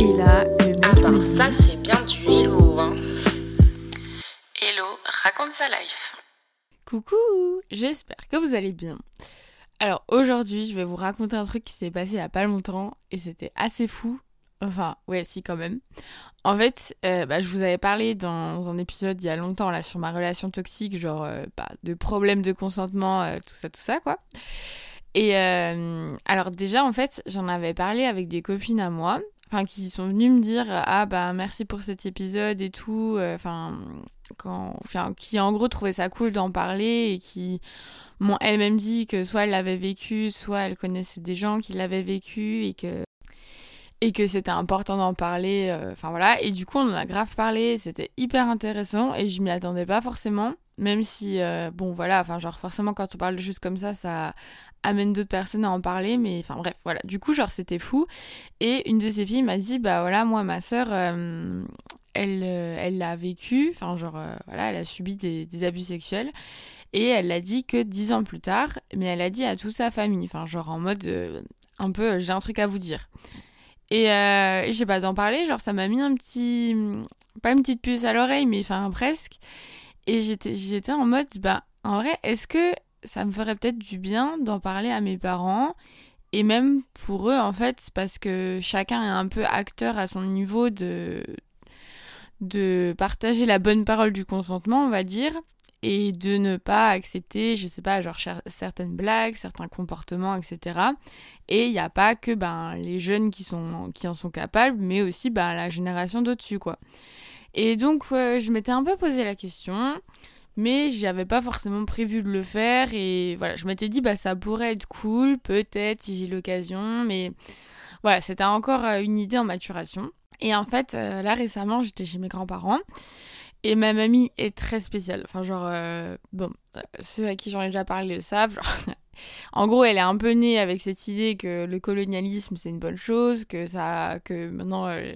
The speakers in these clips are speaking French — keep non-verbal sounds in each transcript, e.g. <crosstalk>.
Et là, le mec Ah ça c'est bien du hello hein. Hello, raconte sa life. Coucou, j'espère que vous allez bien. Alors aujourd'hui, je vais vous raconter un truc qui s'est passé il y a pas longtemps et c'était assez fou. Enfin, ouais, si quand même. En fait, euh, bah, je vous avais parlé dans un épisode il y a longtemps là sur ma relation toxique, genre euh, bah, de problèmes de consentement, euh, tout ça, tout ça quoi. Et euh, alors déjà en fait, j'en avais parlé avec des copines à moi, enfin qui sont venues me dire ah bah merci pour cet épisode et tout, euh, enfin quand, enfin qui en gros trouvaient ça cool d'en parler et qui m'ont elles-mêmes dit que soit elles l'avaient vécu, soit elles connaissaient des gens qui l'avaient vécu et que et que c'était important d'en parler. euh, Enfin voilà, et du coup on en a grave parlé, c'était hyper intéressant et je m'y attendais pas forcément, même si euh, bon voilà, enfin genre forcément quand on parle de choses comme ça, ça amène d'autres personnes à en parler, mais enfin bref voilà. Du coup genre c'était fou et une de ces filles m'a dit bah voilà moi ma sœur euh, elle euh, elle l'a vécu, enfin genre euh, voilà elle a subi des, abus sexuels. Et elle l'a dit que dix ans plus tard, mais elle a dit à toute sa famille, enfin genre en mode euh, un peu j'ai un truc à vous dire. Et, sais pas, d'en parler, genre ça m'a mis un petit. Pas une petite puce à l'oreille, mais enfin presque. Et j'étais en mode, bah en vrai, est-ce que ça me ferait peut-être du bien d'en parler à mes parents Et même pour eux, en fait, parce que chacun est un peu acteur à son niveau de. de partager la bonne parole du consentement, on va dire et de ne pas accepter, je sais pas, genre certaines blagues, certains comportements, etc. Et il n'y a pas que ben, les jeunes qui, sont, qui en sont capables, mais aussi ben, la génération d'au-dessus, quoi. Et donc, je m'étais un peu posé la question, mais j'avais pas forcément prévu de le faire, et voilà, je m'étais dit, bah ça pourrait être cool, peut-être, si j'ai l'occasion, mais voilà, c'était encore euh, une idée en maturation. Et en fait, euh, là récemment, j'étais chez mes grands-parents, et ma mamie est très spéciale. Enfin, genre, euh, bon, ceux à qui j'en ai déjà parlé le savent. Genre, en gros, elle est un peu née avec cette idée que le colonialisme, c'est une bonne chose, que ça, que maintenant, euh,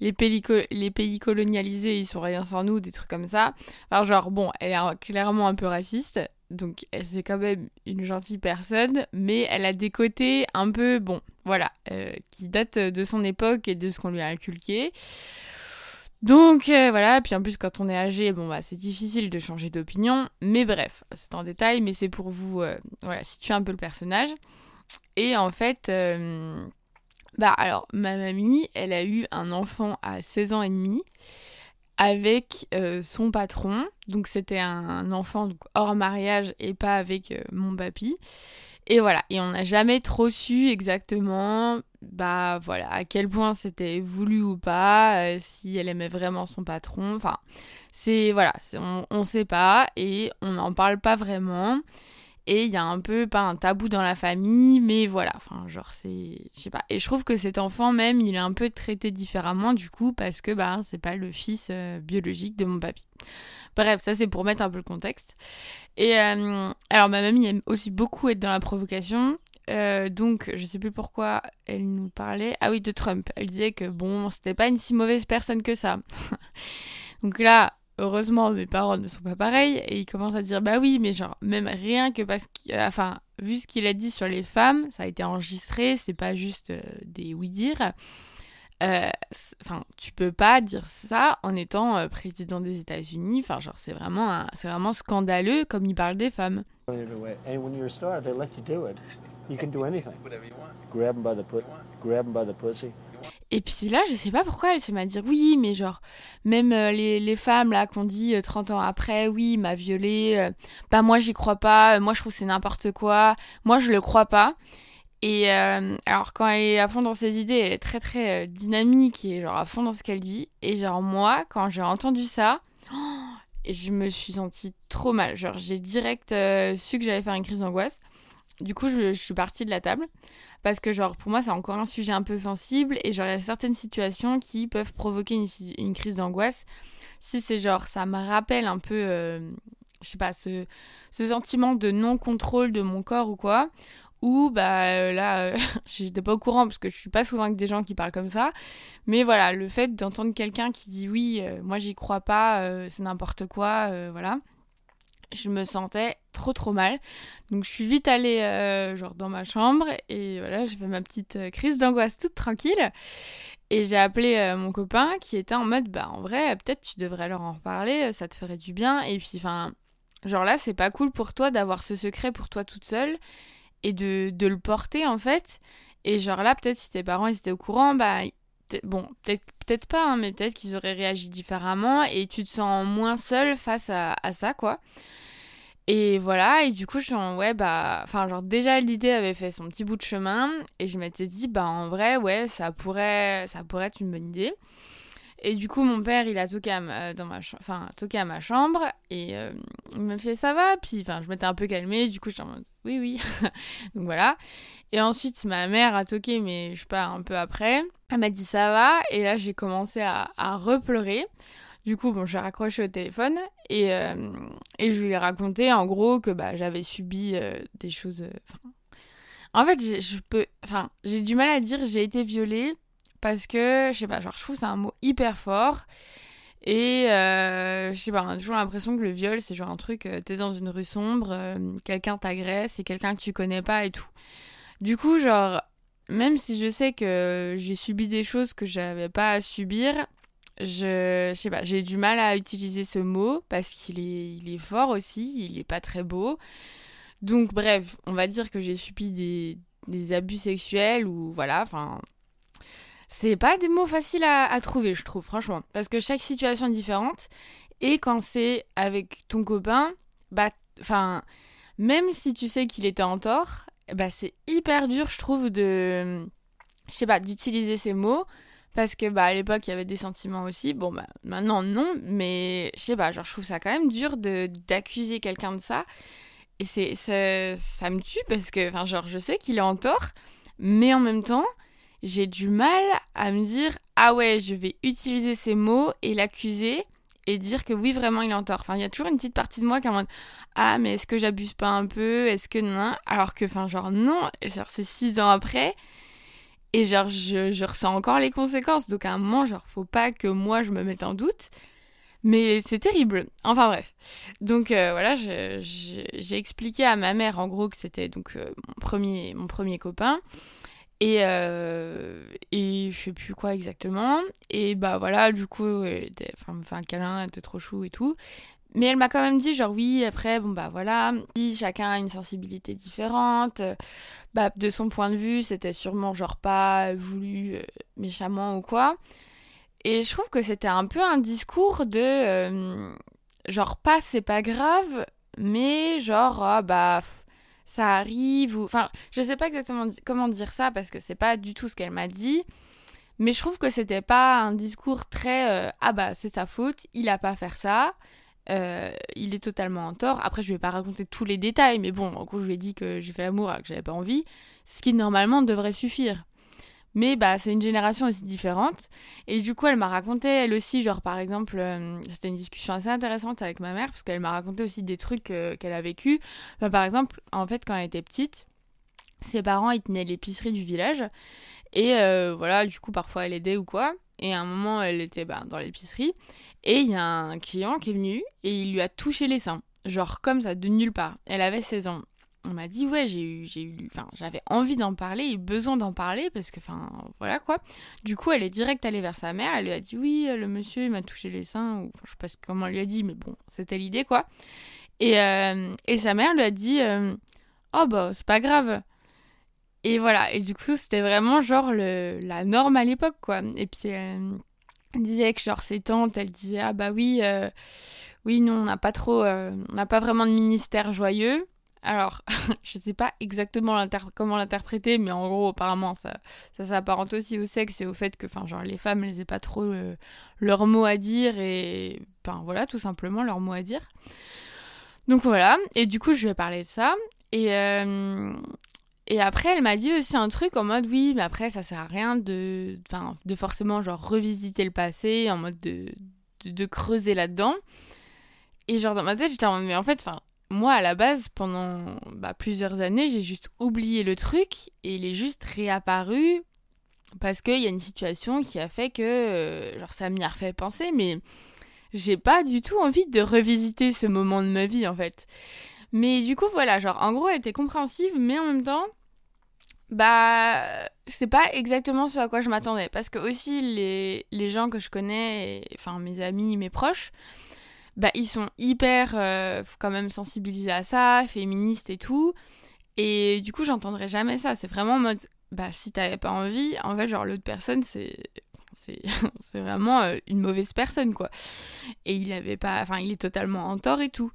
les, pays les pays colonialisés, ils sont rien sans nous, des trucs comme ça. Alors, genre, bon, elle est clairement un peu raciste. Donc, c'est quand même une gentille personne, mais elle a des côtés un peu, bon, voilà, euh, qui datent de son époque et de ce qu'on lui a inculqué. Donc euh, voilà, puis en plus quand on est âgé, bon bah c'est difficile de changer d'opinion, mais bref, c'est en détail, mais c'est pour vous euh, voilà, situer un peu le personnage. Et en fait, euh, bah alors ma mamie, elle a eu un enfant à 16 ans et demi avec son patron, donc c'était un, enfant hors mariage et pas avec mon papy. Et voilà, et on n'a jamais trop su exactement, bah voilà, à quel point c'était voulu ou pas, euh, si elle aimait vraiment son patron. Enfin, c'est voilà, on, on sait pas et on n'en parle pas vraiment. Et il y a un peu pas un tabou dans la famille, mais voilà, enfin genre c'est, je sais pas. Et je trouve que cet enfant même, il est un peu traité différemment du coup parce que bah c'est pas le fils euh, biologique de mon papy. Bref, ça c'est pour mettre un peu le contexte. Et euh, alors ma mamie aime aussi beaucoup être dans la provocation. Euh, donc je sais plus pourquoi elle nous parlait. Ah oui, de Trump. Elle disait que bon, c'était pas une si mauvaise personne que ça. <laughs> donc là, heureusement, mes parents ne sont pas pareils et ils commencent à dire bah oui, mais genre même rien que parce que, enfin, vu ce qu'il a dit sur les femmes, ça a été enregistré, c'est pas juste euh, des oui dire. Euh, Enfin, tu peux pas dire ça en étant euh, président des États-Unis. Enfin, genre, c'est vraiment, c'est vraiment scandaleux comme il parle des femmes. Et puis là, je sais pas pourquoi elle se m'a dire oui, mais genre, même euh, les, les femmes là qu'on dit euh, 30 ans après, oui, il m'a violée, euh, bah moi j'y crois pas, euh, moi je trouve c'est n'importe quoi, moi je le crois pas. Et euh, alors quand elle est à fond dans ses idées, elle est très très dynamique et genre à fond dans ce qu'elle dit. Et genre moi, quand j'ai entendu ça, oh, <gasps> je me suis sentie trop mal. Genre j'ai direct su que j'allais faire une crise d'angoisse. Du coup, je, suis partie de la table parce que genre pour moi c'est encore un sujet un peu sensible et genre il y a certaines situations qui peuvent provoquer une, une crise d'angoisse. Si c'est genre ça me rappelle un peu euh, je sais pas ce, sentiment de non contrôle de mon corps ou quoi ou bah euh, là euh, <laughs> j'étais pas au courant parce que je suis pas souvent avec des gens qui parlent comme ça. Mais voilà le fait d'entendre quelqu'un qui dit oui euh, moi j'y crois pas c'est n'importe quoi voilà je me sentais trop trop mal. Donc je suis vite allée euh, genre dans ma chambre et voilà, j'ai fait ma petite euh, crise d'angoisse toute tranquille. Et j'ai appelé euh, mon copain qui était en mode bah en vrai, peut-être tu devrais leur en reparler, ça te ferait du bien et puis enfin genre là, c'est pas cool pour toi d'avoir ce secret pour toi toute seule et de, de le porter en fait. Et genre là, peut-être si tes parents étaient au courant, bah bon, peut-être peut-être pas, hein, mais peut-être qu'ils auraient réagi différemment et tu te sens moins seule face à, ça, quoi. Et voilà, et du coup, je suis en, ouais, bah, enfin, genre, déjà, l'idée avait fait son petit bout de chemin, et je m'étais dit, bah, en vrai, ouais, ça pourrait, ça pourrait être une bonne idée. Et du coup, mon père, il a toqué à ma, chambre, et euh, il m'a fait, ça va, puis, enfin, je m'étais un peu calmée, du coup, je suis en oui, oui. <laughs> Donc voilà. Et ensuite, ma mère a toqué, mais je sais pas, un peu après. Elle m'a dit ça va, et là j'ai commencé à, à repleurer. Du coup, bon, j'ai raccroché au téléphone et, euh, et je lui ai raconté en gros que bah, j'avais subi euh, des choses. euh, en fait, je peux, j'ai du mal à dire j'ai été violée parce que je sais pas, genre je trouve c'est un mot hyper fort et euh, je sais pas, on a toujours l'impression que le viol c'est genre un truc, euh, t'es dans une rue sombre, euh, quelqu'un t'agresse, et quelqu'un que tu connais pas et tout. Du coup, genre, même si je sais que j'ai subi des choses que j'avais pas à subir, je, sais pas, j'ai du mal à utiliser ce mot parce qu'il est, il est fort aussi, il est pas très beau. Donc bref, on va dire que j'ai subi des, des abus sexuels ou voilà, enfin, c'est pas des mots faciles à, trouver, je trouve, franchement, parce que chaque situation est différente. Et quand c'est avec ton copain, bah, enfin, même si tu sais qu'il était en tort, bah c'est hyper dur, je trouve, de, je sais pas, d'utiliser ces mots. Parce que bah à l'époque il y avait des sentiments aussi. Bon bah maintenant non, mais je sais pas, genre je trouve ça quand même dur d'accuser quelqu'un de ça. Et c'est ça, ça me tue parce que enfin genre je sais qu'il est en tort, mais en même temps j'ai du mal à me dire ah ouais je vais utiliser ces mots et l'accuser et dire que oui vraiment il est en tort. Enfin il y a toujours une petite partie de moi qui est en ah mais est-ce que j'abuse pas un peu? Est-ce que non Alors que enfin genre non, c'est six ans après. Et genre, je, ressens encore les conséquences. Donc à un moment, genre, faut pas que moi je me mette en doute. Mais c'est terrible. Enfin bref. Donc euh, voilà, j'ai expliqué à ma mère en gros que c'était donc euh, mon premier, mon premier copain. Et, euh, et je sais plus quoi exactement. Et bah voilà, du coup, elle elle me fait un câlin, elle était trop chou et tout. Mais elle m'a quand même dit, genre, oui, après, bon, bah voilà, chacun a une sensibilité différente. euh, Bah, de son point de vue, c'était sûrement, genre, pas voulu euh, méchamment ou quoi. Et je trouve que c'était un peu un discours de, euh, genre, pas c'est pas grave, mais genre, ah, bah, ça arrive, ou. Enfin, je sais pas exactement comment dire ça, parce que c'est pas du tout ce qu'elle m'a dit. Mais je trouve que c'était pas un discours très euh, ah bah c'est sa faute, il a pas à faire ça, euh, il est totalement en tort. Après je vais pas raconter tous les détails, mais bon en gros je lui ai dit que j'ai fait l'amour alors que j'avais pas envie, ce qui normalement devrait suffire. Mais bah c'est une génération aussi différente et du coup elle m'a raconté elle aussi genre par exemple euh, c'était une discussion assez intéressante avec ma mère parce qu'elle m'a raconté aussi des trucs euh, qu'elle a vécu. Enfin, par exemple en fait quand elle était petite ses parents ils tenaient l'épicerie du village et euh, voilà, du coup, parfois elle aidait ou quoi. Et à un moment, elle était bah, dans l'épicerie. Et il y a un client qui est venu et il lui a touché les seins. Genre comme ça, de nulle part. Elle avait 16 ans. On m'a dit, ouais, j'ai eu, j'ai eu, enfin, j'avais envie d'en parler et besoin d'en parler parce que, enfin, voilà quoi. Du coup, elle est direct allée vers sa mère. Elle lui a dit, oui, le monsieur, il m'a touché les seins. Ou, je sais pas comment elle lui a dit, mais bon, c'était l'idée quoi. Et, euh, et sa mère lui a dit, euh, oh bah, c'est pas grave. Et voilà, et du coup, c'était vraiment genre le, la norme à l'époque, quoi. Et puis, euh, elle disait que genre ses tantes, elle disait, ah bah oui, euh, oui, nous, on n'a pas trop, euh, on n'a pas vraiment de ministère joyeux. Alors, <laughs> je sais pas exactement comment l'interpréter, mais en gros, apparemment, ça, ça s'apparente aussi au sexe et au fait que, enfin, genre, les femmes, elles aient pas trop euh, leur mot à dire et, voilà, tout simplement leur mot à dire. Donc voilà, et du coup, je lui ai parlé de ça. Et, euh, et après, elle m'a dit aussi un truc en mode oui, mais après, ça sert à rien de, forcément genre revisiter le passé, en mode de, de, de creuser là-dedans. Et genre dans ma tête, j'étais en mode, mais en fait, enfin, moi à la base, pendant bah, plusieurs années, j'ai juste oublié le truc et il est juste réapparu parce qu'il y a une situation qui a fait que, euh, genre, ça m'y a refait penser, mais j'ai pas du tout envie de revisiter ce moment de ma vie en fait. Mais du coup, voilà, genre, en gros, elle était compréhensive, mais en même temps, bah, c'est pas exactement ce à quoi je m'attendais. Parce que aussi, les, les gens que je connais, enfin, mes amis, mes proches, bah, ils sont hyper, euh, quand même, sensibilisés à ça, féministes et tout. Et du coup, j'entendrai jamais ça. C'est vraiment en mode, bah, si t'avais pas envie, en fait, genre, l'autre personne, c'est. <laughs> C'est vraiment euh, une mauvaise personne, quoi. Et il avait pas. Enfin, il est totalement en tort et tout.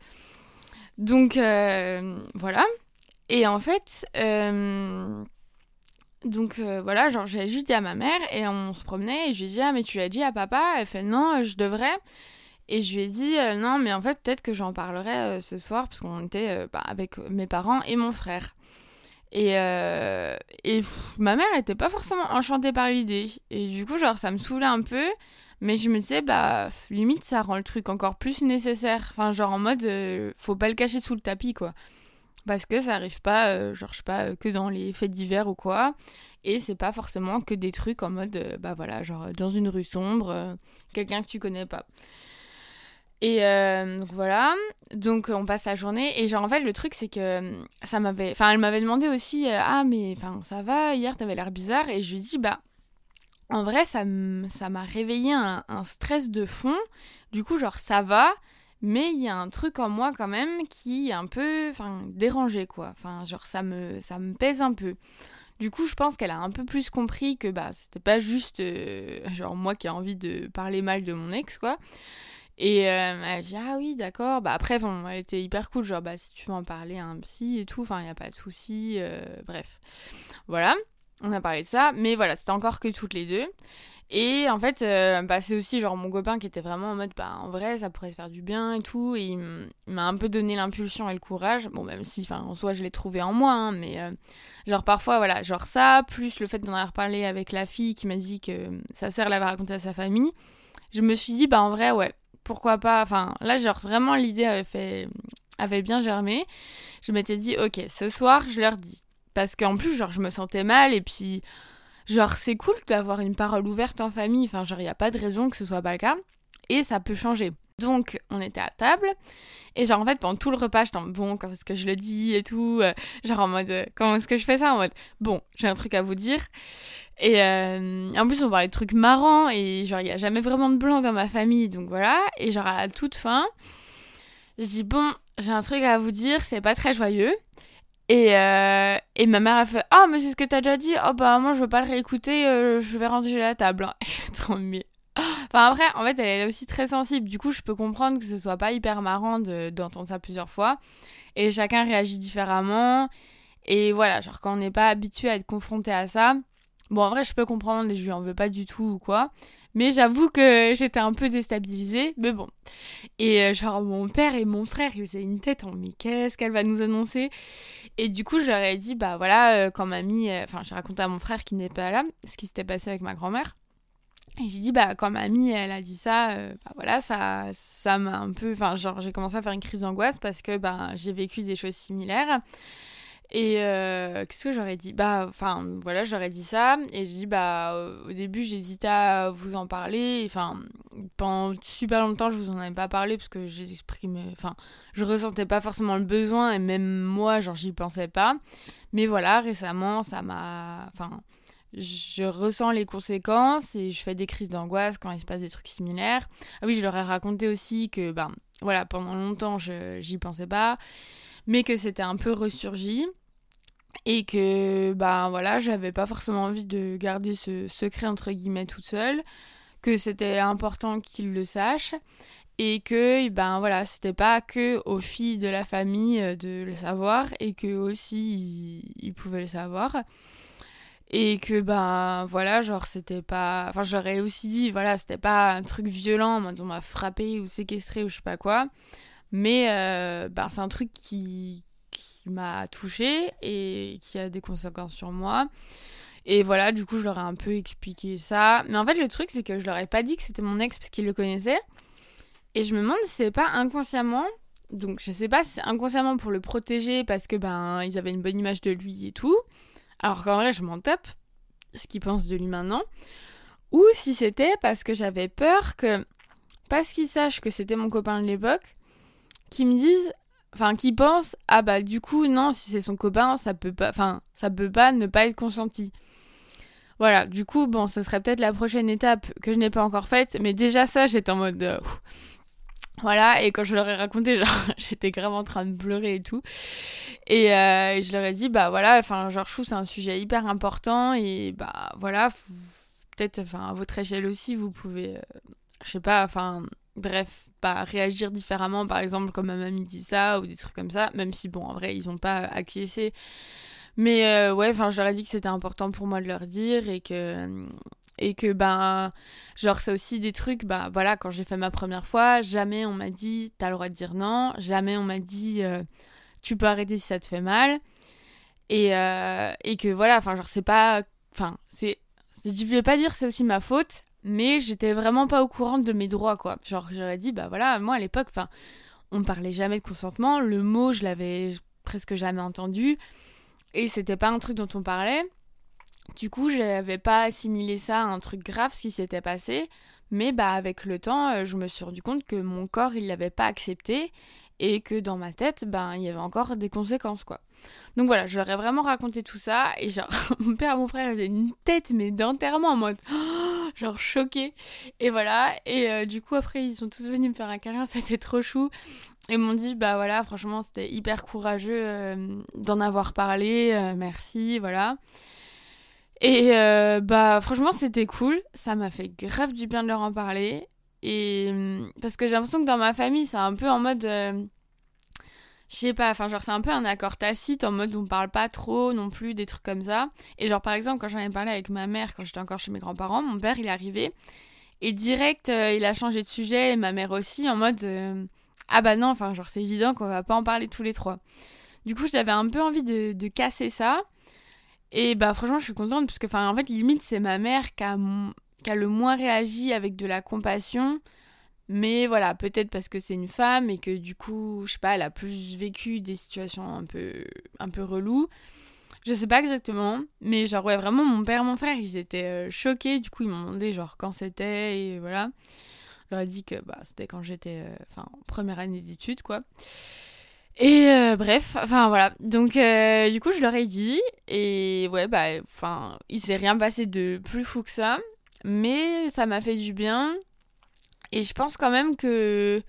Donc, euh, voilà. Et en fait. Donc voilà, genre j'ai juste dit à ma mère et on se promenait et je lui ai dit ah mais tu l'as dit à papa? Elle fait non je devrais et je lui ai dit non mais en fait peut-être que j'en parlerai ce soir parce qu'on était bah, avec mes parents et mon frère. Et, euh, et ma mère était pas forcément enchantée par l'idée. Et du coup, genre, ça me saoulait un peu. Mais je me disais, bah, limite, ça rend le truc encore plus nécessaire. Enfin, genre, en mode, euh, faut pas le cacher sous le tapis, quoi. Parce que ça arrive pas, euh, genre, je sais pas, que dans les fêtes d'hiver ou quoi. Et c'est pas forcément que des trucs en mode, bah voilà, genre, dans une rue sombre, quelqu'un que tu connais pas. Et euh, voilà, donc on passe la journée. Et genre en fait le truc c'est que euh, ça m'avait, enfin elle m'avait demandé aussi euh, ah mais enfin ça va? Hier t'avais l'air bizarre. Et je lui dis bah en vrai ça ça m'a réveillé un, stress de fond, du coup genre ça va mais il y a un truc en moi quand même qui est un peu enfin dérangé quoi, enfin genre ça me ça me pèse un peu. Du coup, je pense qu'elle a un peu plus compris que bah c'était pas juste genre moi qui ai envie de parler mal de mon ex quoi. Et euh, elle dit ah oui d'accord. Bah après bon, elle était hyper cool genre bah si tu veux en parler à un psy et tout, enfin il y a pas de souci. Euh, bref, voilà, on a parlé de ça, mais voilà c'était encore que toutes les deux. Et en fait, euh, bah, c'est aussi genre mon copain qui était vraiment en mode bah en vrai ça pourrait faire du bien et tout. Et il m'a un peu donné l'impulsion et le courage. Bon même si en soi je l'ai trouvé en moi, hein, mais genre parfois voilà genre ça plus le fait d'en avoir parlé avec la fille qui m'a dit que sa sœur l'avait raconté à sa famille. Je me suis dit bah en vrai ouais pourquoi pas. Enfin, là, genre, vraiment, l'idée avait, fait... avait bien germé. Je m'étais dit, ok, ce soir, je leur dis. Parce qu'en plus, genre, je me sentais mal et puis, genre, c'est cool d'avoir une parole ouverte en famille. Enfin, genre, il n'y a pas de raison que ce soit pas le cas. Et ça peut changer. Donc, on était à table. Et genre, en fait, pendant tout le repas, j'étais en bon, quand est-ce que je le dis et tout. Euh, genre, en mode, euh, comment est-ce que je fais ça En mode, bon, j'ai un truc à vous dire. Et euh, en plus, on parlait de trucs marrants et genre, il n'y a jamais vraiment de blanc dans ma famille, donc voilà. Et genre, à la toute fin, je dis, bon, j'ai un truc à vous dire, c'est pas très joyeux. Et, et ma mère a fait, ah, mais c'est ce que t'as déjà dit. Oh, bah, moi, je veux pas le réécouter, je vais ranger la table. <laughs> trop mieux. Enfin, après, en fait, elle est aussi très sensible. Du coup, je peux comprendre que ce soit pas hyper marrant d'entendre ça plusieurs fois. Et chacun réagit différemment. Et voilà, genre, quand on n'est pas habitué à être confronté à ça, Bon, en vrai, je peux comprendre, je lui en veux pas du tout ou quoi. Mais j'avoue que j'étais un peu déstabilisée, mais bon. Et euh, genre, mon père et mon frère, ils faisaient une tête en mais qu'est-ce qu'elle va nous annoncer? Et du coup, j'aurais dit, bah voilà, euh, quand mamie. Euh, enfin, j'ai raconté à mon frère qui n'est pas là ce qui s'était passé avec ma grand-mère. Et j'ai dit, bah, quand mamie, elle a dit ça, bah voilà, ça ça m'a un peu. Enfin, genre, j'ai commencé à faire une crise d'angoisse parce que, bah, j'ai vécu des choses similaires. Et euh, qu'est-ce que j'aurais dit? Bah, enfin, voilà, j'aurais dit ça. Et j'ai dit, bah, au début, j'hésitais à vous en parler. Enfin, pendant super longtemps, je vous en avais pas parlé parce que j'exprimais. Enfin, je ressentais pas forcément le besoin. Et même moi, genre, j'y pensais pas. Mais voilà, récemment, ça m'a. Enfin, je ressens les conséquences et je fais des crises d'angoisse quand il se passe des trucs similaires. Ah oui, je leur ai raconté aussi que, ben, voilà, pendant longtemps, j'y pensais pas. Mais que c'était un peu ressurgi et que bah voilà j'avais pas forcément envie de garder ce secret entre guillemets toute seule que c'était important qu'il le sache et que ben voilà c'était pas que aux filles de la famille euh, de le savoir et que aussi ils, pouvaient le savoir et que ben voilà genre c'était pas enfin j'aurais aussi dit voilà c'était pas un truc violent on m'a frappé ou séquestré ou je sais pas quoi mais euh, ben c'est un truc qui m'a touchée et qui a des conséquences sur moi. Et voilà, du coup, je leur ai un peu expliqué ça. Mais en fait, le truc, c'est que je leur ai pas dit que c'était mon ex parce qu'ils le connaissaient. Et je me demande si c'est pas inconsciemment. Donc, je sais pas si inconsciemment pour le protéger parce que ben ils avaient une bonne image de lui et tout. Alors qu'en vrai, je m'en tape ce qu'ils pensent de lui maintenant. Ou si c'était parce que j'avais peur que parce qu'ils sachent que c'était mon copain de l'époque, qui me disent, enfin, qui pensent, ah bah du coup, non, si c'est son copain, ça peut pas, enfin, ça peut pas ne pas être consenti. Voilà, du coup, bon, ce serait peut-être la prochaine étape que je n'ai pas encore faite, mais déjà ça, j'étais en mode... euh. Voilà, et quand je leur ai raconté, <laughs> genre, j'étais grave en train de pleurer et tout. Et euh, je leur ai dit, bah voilà, enfin, genre, je trouve c'est un sujet hyper important, et bah voilà, peut-être, enfin, à votre échelle aussi, vous pouvez, euh, je sais pas, enfin, bref, pas réagir différemment, par exemple, comme ma mamie dit ça, ou des trucs comme ça, même si, bon, en vrai, ils ont pas acquiescé. Mais euh, ouais, enfin, je leur ai dit que c'était important pour moi de leur dire et que et que ben genre c'est aussi des trucs bah voilà quand j'ai fait ma première fois jamais on m'a dit t'as le droit de dire non jamais on m'a dit euh, tu peux arrêter si ça te fait mal et euh, et que voilà enfin genre c'est pas enfin c'est je voulais pas dire c'est aussi ma faute mais j'étais vraiment pas au courant de mes droits quoi genre j'aurais dit bah voilà moi à l'époque enfin on parlait jamais de consentement le mot je l'avais presque jamais entendu et c'était pas un truc dont on parlait. Du coup, j'avais pas assimilé ça à un truc grave ce qui s'était passé, mais bah avec le temps, euh, je me suis rendu compte que mon corps il l'avait pas accepté et que dans ma tête, ben il y avait encore des conséquences quoi. Donc voilà, ai vraiment raconté tout ça et genre <laughs> mon père mon frère ils faisaient une tête mais d'enterrement en mode <gasps> genre choqué et voilà. Et euh, du coup après ils sont tous venus me faire un câlin, <laughs> c'était trop chou. Et m'ont dit bah voilà franchement c'était hyper courageux euh, d'en avoir parlé merci voilà et euh, bah franchement c'était cool ça m'a fait grave du bien de leur en parler et hum, parce que j'ai l'impression que dans ma famille c'est un peu en mode euh, je sais pas enfin genre c'est un peu un accord tacite en mode on parle pas trop non plus des trucs comme ça et genre par exemple quand j'en ai parlé avec ma mère quand j'étais encore chez mes grands-parents mon père il est arrivé et direct euh, il a changé de sujet et ma mère aussi en mode ah bah non, enfin, genre, c'est évident qu'on va pas en parler tous les trois. Du coup, j'avais un peu envie de, de casser ça. Et bah, franchement, je suis contente parce que, enfin, en fait, limite, c'est ma mère qui a, qui a le moins réagi avec de la compassion. Mais voilà, peut-être parce que c'est une femme et que du coup, je sais pas, elle a plus vécu des situations un peu, un peu reloues. Je sais pas exactement, mais genre, ouais, vraiment, mon père mon frère, ils étaient euh, choqués. Du coup, ils m'ont demandé, genre, quand c'était et voilà. Je leur ai dit que bah, c'était quand j'étais euh, enfin, en première année d'études, quoi. Et euh, bref, enfin voilà. Donc, euh, du coup, je leur ai dit. Et ouais, bah, enfin, il s'est rien passé de plus fou que ça. Mais ça m'a fait du bien. Et je pense quand même que,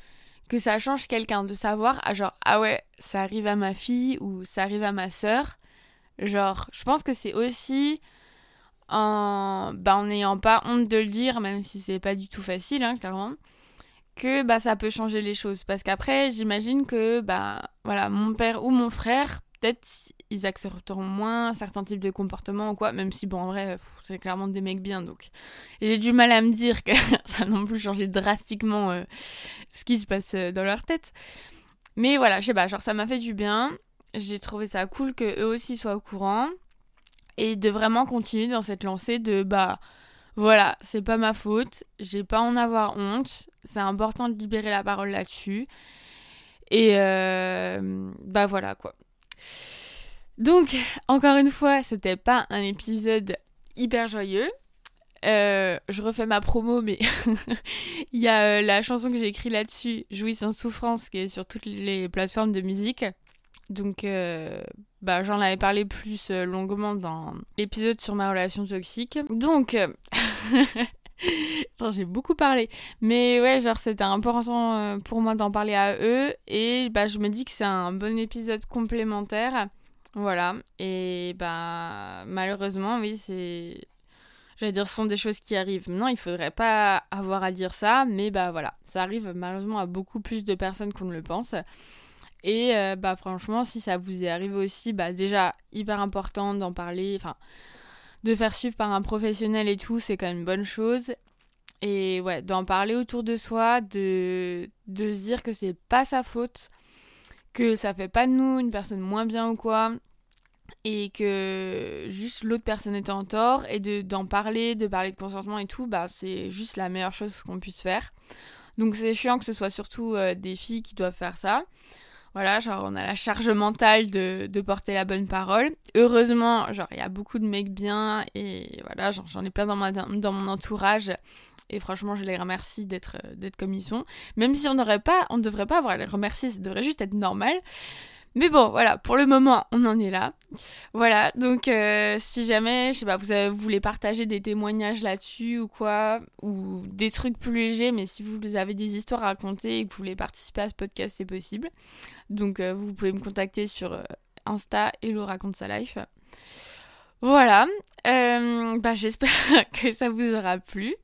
que ça change quelqu'un de savoir, ah, genre, ah ouais, ça arrive à ma fille ou ça arrive à ma sœur. Genre, je pense que c'est aussi en bah, en n'ayant pas honte de le dire, même si c'est pas du tout facile, hein, clairement, que bah, ça peut changer les choses. Parce qu'après, j'imagine que bah, voilà, mon père ou mon frère, peut-être ils accepteront moins certains types de comportements ou quoi, même si, bon, en vrai, c'est clairement des mecs bien, donc j'ai du mal à me dire que <laughs> ça non plus changé drastiquement euh, ce qui se passe euh, dans leur tête. Mais voilà, je sais pas, genre ça m'a fait du bien. J'ai trouvé ça cool que eux aussi soient au courant et de vraiment continuer dans cette lancée de bah voilà, c'est pas ma faute, j'ai pas à en avoir honte, c'est important de libérer la parole là-dessus. Et euh, bah voilà quoi. Donc, encore une fois, c'était pas un épisode hyper joyeux. Euh, je refais ma promo, mais <laughs> il y a euh, la chanson que j'ai écrite là-dessus, Jouissance Souffrance, qui est sur toutes les plateformes de musique. Donc, euh, bah, j'en avais parlé plus euh, longuement dans l'épisode sur ma relation toxique. Donc, euh, <laughs> j'ai beaucoup parlé. Mais ouais, genre, c'était important pour moi d'en parler à eux. Et bah, je me dis que c'est un bon épisode complémentaire. Voilà. Et bah, malheureusement, oui, c'est. J'allais dire, ce sont des choses qui arrivent. Non, il faudrait pas avoir à dire ça, mais bah voilà, ça arrive malheureusement à beaucoup plus de personnes qu'on ne le pense. Et euh, bah franchement, si ça vous est arrivé aussi, bah déjà hyper important d'en parler, enfin de faire suivre par un professionnel et tout, c'est quand même une bonne chose. Et ouais, d'en parler autour de soi, de, de se dire que c'est pas sa faute, que ça fait pas de nous une personne moins bien ou quoi, et que juste l'autre personne est en tort, et de, d'en parler, de parler de consentement et tout, bah c'est juste la meilleure chose qu'on puisse faire. Donc c'est chiant que ce soit surtout euh, des filles qui doivent faire ça. Voilà, genre on a la charge mentale de, de porter la bonne parole. Heureusement, genre il y a beaucoup de mecs bien et voilà, j'en ai plein dans, ma, dans mon entourage Et franchement, je les remercie d'être d'être comme ils sont. Même si on n'aurait pas, on ne devrait pas avoir à les remercier, ça devrait juste être normal. Mais bon, voilà, pour le moment, on en est là. Voilà, donc euh, si jamais, je sais pas, vous, voulez partager des témoignages là-dessus ou quoi, ou des trucs plus légers, mais si vous avez des histoires à raconter et que vous voulez participer à ce podcast, c'est possible. Donc euh, vous pouvez me contacter sur euh, Insta, Hello raconte sa life. Voilà, bah, j'espère <laughs> que ça vous aura plu.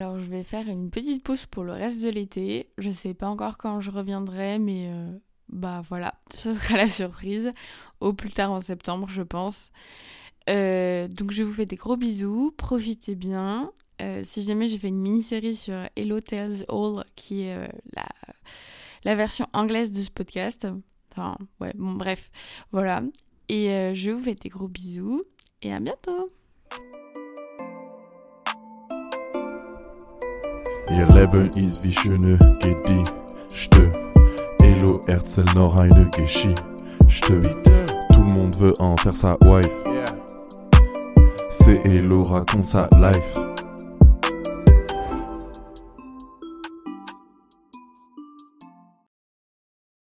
Alors je vais faire une petite pause pour le reste de l'été. Je sais pas encore quand je reviendrai, mais bah voilà, <laughs> ce sera la surprise. Au plus tard en septembre, je pense. Euh, donc je vous fais des gros bisous, profitez bien. Euh, si jamais j'ai fait une mini-série sur Hello Tells All, qui est euh, la, la version anglaise de ce podcast. Enfin, ouais, bon, bref, voilà. Et je vous fais des gros bisous et à bientôt! Hello erzähl noch eine Geschichte. Tout le monde veut en faire sa wife. C'est Hello raconte sa life.